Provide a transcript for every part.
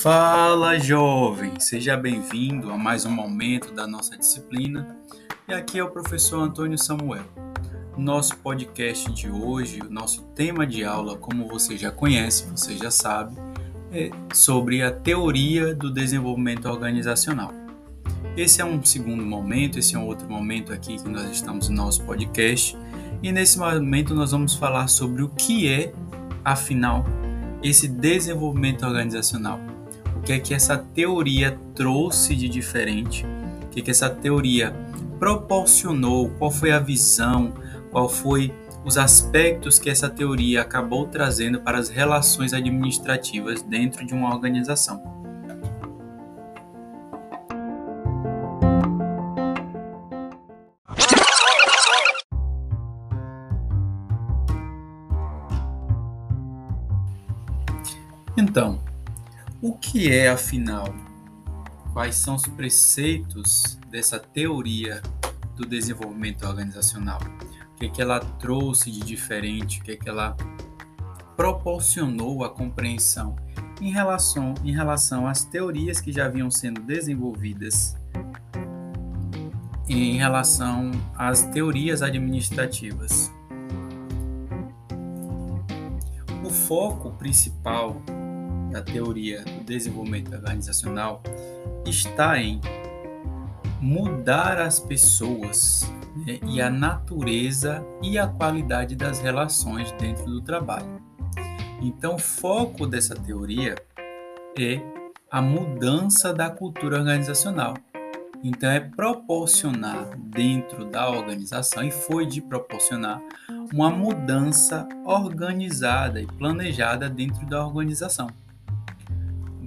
Fala jovem, seja bem-vindo a mais um momento da nossa disciplina. E aqui é o professor Antônio Samuel. Nosso podcast de hoje, o nosso tema de aula, como você já conhece, você já sabe, é sobre a teoria do desenvolvimento organizacional. Esse é um segundo momento, esse é um outro momento aqui que nós estamos no nosso podcast. E nesse momento nós vamos falar sobre o que é, afinal, esse desenvolvimento organizacional. O que é que essa teoria trouxe de diferente, o que é que essa teoria proporcionou, qual foi a visão, qual foi os aspectos que essa teoria acabou trazendo para as relações administrativas dentro de uma organização. Que é, afinal? Quais são os preceitos dessa teoria do desenvolvimento organizacional? O que, é que ela trouxe de diferente? O que, é que ela proporcionou a compreensão em relação, em relação às teorias que já vinham sendo desenvolvidas em relação às teorias administrativas? O foco principal da teoria do desenvolvimento organizacional está em mudar as pessoas né, e a natureza e a qualidade das relações dentro do trabalho. Então, o foco dessa teoria é a mudança da cultura organizacional. Então, é proporcionar dentro da organização, e foi de proporcionar, uma mudança organizada e planejada dentro da organização.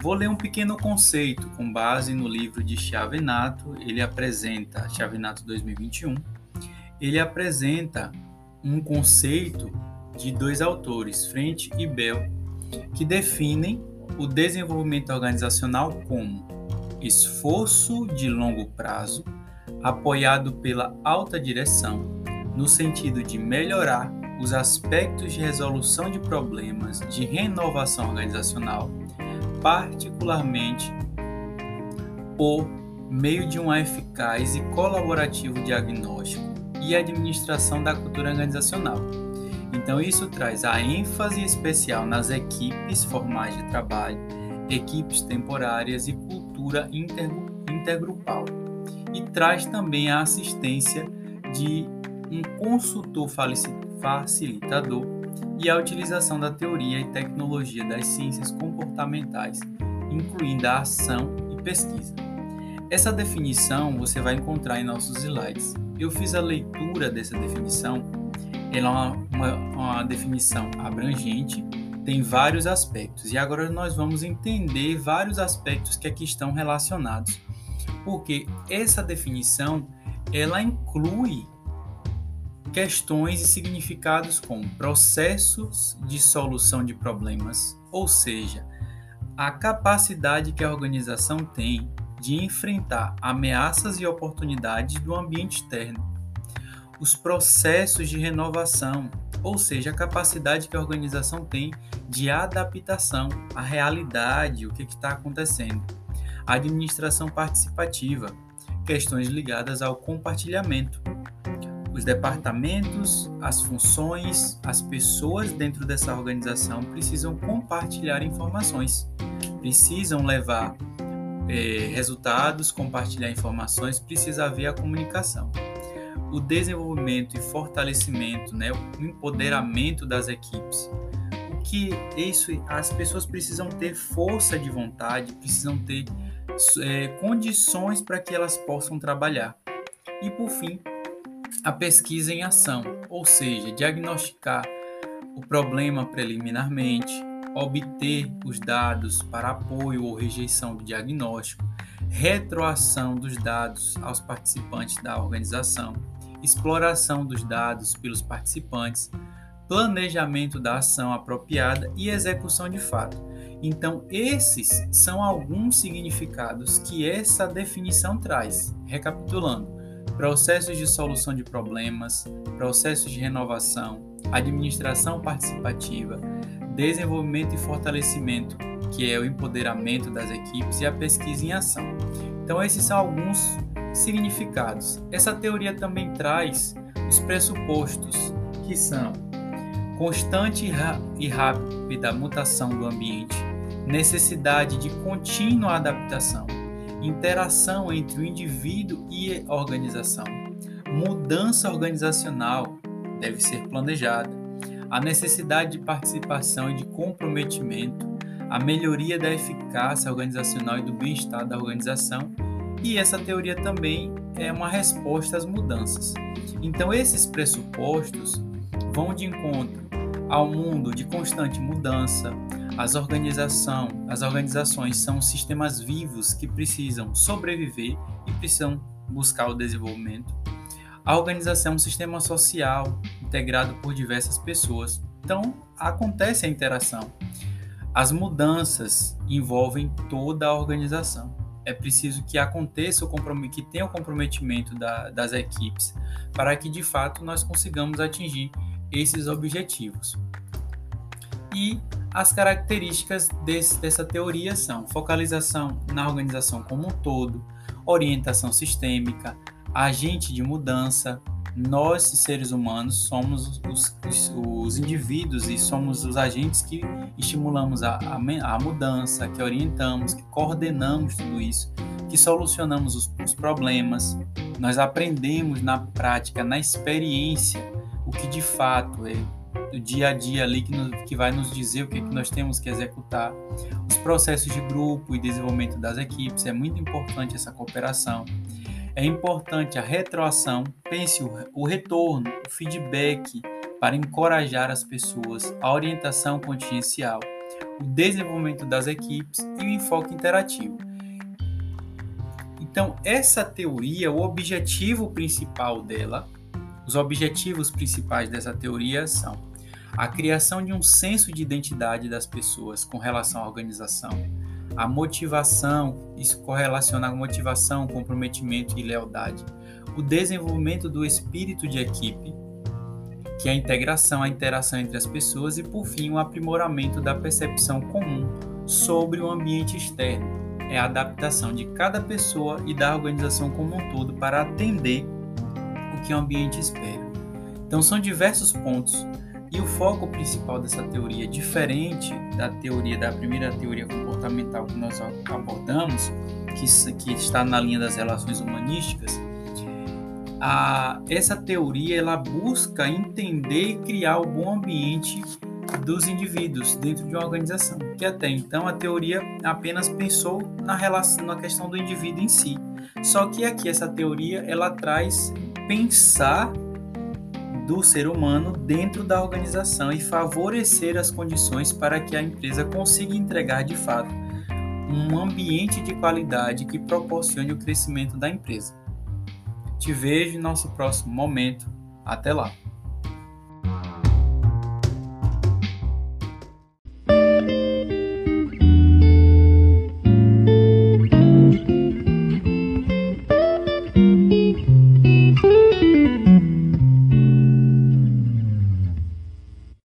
Vou ler um pequeno conceito com base no livro de Chavenato, ele apresenta, Chavenato 2021, ele apresenta um conceito de dois autores, Frente e Bell, que definem o desenvolvimento organizacional como esforço de longo prazo apoiado pela alta direção, no sentido de melhorar os aspectos de resolução de problemas de renovação organizacional particularmente por meio de um eficaz e colaborativo diagnóstico e administração da cultura organizacional. Então, isso traz a ênfase especial nas equipes formais de trabalho, equipes temporárias e cultura intergrupal. E traz também a assistência de um consultor facilitador e a utilização da teoria e tecnologia das ciências comportamentais, incluindo a ação e pesquisa. Essa definição você vai encontrar em nossos slides. Eu fiz a leitura dessa definição, ela é uma, uma, uma definição abrangente, tem vários aspectos, e agora nós vamos entender vários aspectos que aqui estão relacionados, porque essa definição ela inclui questões e significados como processos de solução de problemas, ou seja, a capacidade que a organização tem de enfrentar ameaças e oportunidades do ambiente externo, os processos de renovação, ou seja, a capacidade que a organização tem de adaptação à realidade, o que está acontecendo, a administração participativa, questões ligadas ao compartilhamento, os departamentos, as funções, as pessoas dentro dessa organização precisam compartilhar informações, precisam levar é, resultados, compartilhar informações, precisa haver a comunicação. O desenvolvimento e fortalecimento, né, o empoderamento das equipes. O que isso, as pessoas precisam ter força de vontade, precisam ter é, condições para que elas possam trabalhar. E por fim, a pesquisa em ação, ou seja, diagnosticar o problema preliminarmente, obter os dados para apoio ou rejeição do diagnóstico, retroação dos dados aos participantes da organização, exploração dos dados pelos participantes, planejamento da ação apropriada e execução de fato. Então, esses são alguns significados que essa definição traz. Recapitulando, processos de solução de problemas, processos de renovação, administração participativa, desenvolvimento e fortalecimento, que é o empoderamento das equipes e a pesquisa em ação. Então, esses são alguns significados. Essa teoria também traz os pressupostos, que são constante e rápida mutação do ambiente, necessidade de contínua adaptação, interação entre o indivíduo e a organização, mudança organizacional deve ser planejada, a necessidade de participação e de comprometimento, a melhoria da eficácia organizacional e do bem-estar da organização, e essa teoria também é uma resposta às mudanças. Então, esses pressupostos vão de encontro ao mundo de constante mudança. As, organização, as organizações são sistemas vivos que precisam sobreviver e precisam buscar o desenvolvimento. A organização é um sistema social integrado por diversas pessoas. Então, acontece a interação. As mudanças envolvem toda a organização. É preciso que aconteça o que tenha o comprometimento da, das equipes para que de fato nós consigamos atingir esses objetivos. E as características desse, dessa teoria são focalização na organização como um todo, orientação sistêmica, agente de mudança. Nós, seres humanos, somos os, os, os indivíduos e somos os agentes que estimulamos a, a, a, mudança, que orientamos, que coordenamos tudo isso, que solucionamos os, os problemas. Nós aprendemos na prática, na experiência, o que de fato é o dia a dia ali que, nos, que vai nos dizer o que, que nós temos que executar. Os processos de grupo e desenvolvimento das equipes, é muito importante essa cooperação. É importante a retroação, pense o, o retorno, o feedback para encorajar as pessoas, a orientação contingencial, o desenvolvimento das equipes e o enfoque interativo. Então, essa teoria, o objetivo principal dela os objetivos principais dessa teoria são a criação de um senso de identidade das pessoas com relação à organização, a motivação, isso correlaciona a motivação, comprometimento e lealdade, o desenvolvimento do espírito de equipe, que é a integração, a interação entre as pessoas e, por fim, o aprimoramento da percepção comum sobre o ambiente externo. É a adaptação de cada pessoa e da organização como um todo para atender que o ambiente espera. Então, são diversos pontos. E o foco principal dessa teoria, diferente da teoria da primeira teoria comportamental que nós abordamos, que, que está na linha das relações humanísticas, a, essa teoria ela busca entender e criar o bom ambiente dos indivíduos dentro de uma organização, que até então a teoria apenas pensou na relação, na questão do indivíduo em si. Só que aqui essa teoria ela traz pensar do ser humano dentro da organização e favorecer as condições para que a empresa consiga entregar de fato um ambiente de qualidade que proporcione o crescimento da empresa. Te vejo em nosso próximo momento. Até lá!